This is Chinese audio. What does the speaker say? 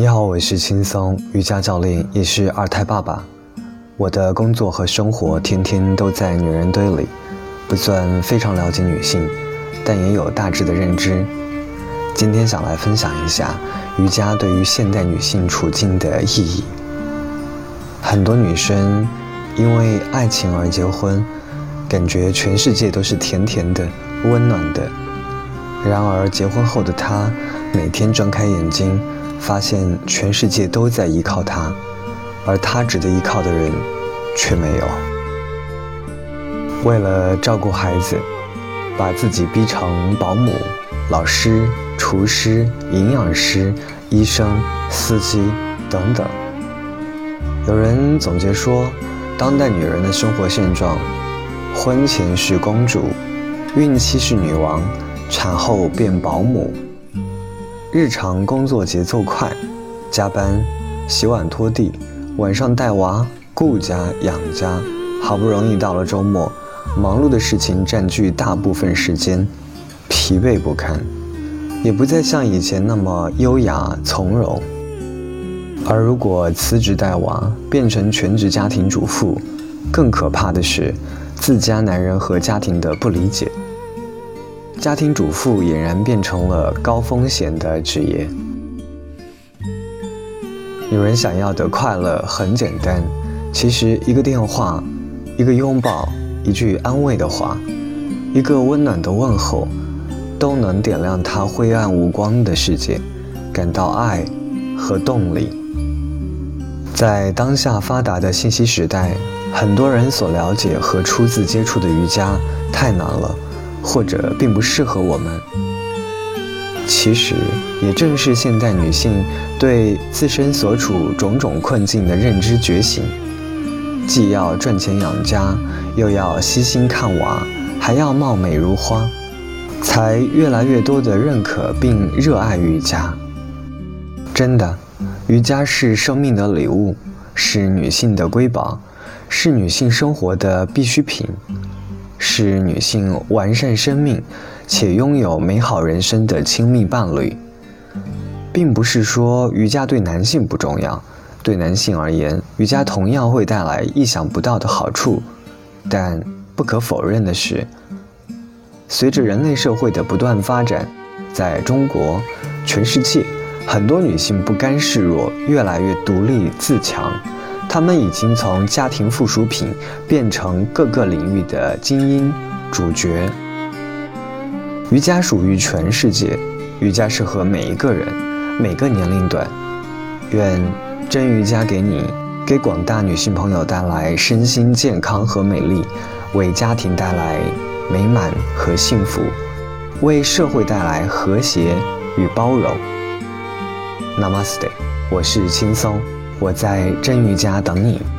你好，我是轻松瑜伽教练，也是二胎爸爸。我的工作和生活天天都在女人堆里，不算非常了解女性，但也有大致的认知。今天想来分享一下瑜伽对于现代女性处境的意义。很多女生因为爱情而结婚，感觉全世界都是甜甜的、温暖的。然而结婚后的她，每天睁开眼睛。发现全世界都在依靠他，而他值得依靠的人却没有。为了照顾孩子，把自己逼成保姆、老师、厨师、营养师、医生、司机等等。有人总结说，当代女人的生活现状：婚前是公主，孕期是女王，产后变保姆。日常工作节奏快，加班、洗碗、拖地，晚上带娃、顾家、养家，好不容易到了周末，忙碌的事情占据大部分时间，疲惫不堪，也不再像以前那么优雅从容。而如果辞职带娃，变成全职家庭主妇，更可怕的是，自家男人和家庭的不理解。家庭主妇俨然变成了高风险的职业。女人想要的快乐很简单，其实一个电话、一个拥抱、一句安慰的话、一个温暖的问候，都能点亮她灰暗无光的世界，感到爱和动力。在当下发达的信息时代，很多人所了解和初次接触的瑜伽太难了。或者并不适合我们。其实，也正是现代女性对自身所处种种困境的认知觉醒，既要赚钱养家，又要悉心看娃，还要貌美如花，才越来越多的认可并热爱瑜伽。真的，瑜伽是生命的礼物，是女性的瑰宝，是女性生活的必需品。是女性完善生命且拥有美好人生的亲密伴侣，并不是说瑜伽对男性不重要。对男性而言，瑜伽同样会带来意想不到的好处。但不可否认的是，随着人类社会的不断发展，在中国、全世界，很多女性不甘示弱，越来越独立自强。他们已经从家庭附属品变成各个领域的精英主角。瑜伽属于全世界，瑜伽适合每一个人，每个年龄段。愿真瑜伽给你，给广大女性朋友带来身心健康和美丽，为家庭带来美满和幸福，为社会带来和谐与包容。Namaste，我是轻松。我在真瑜家等你。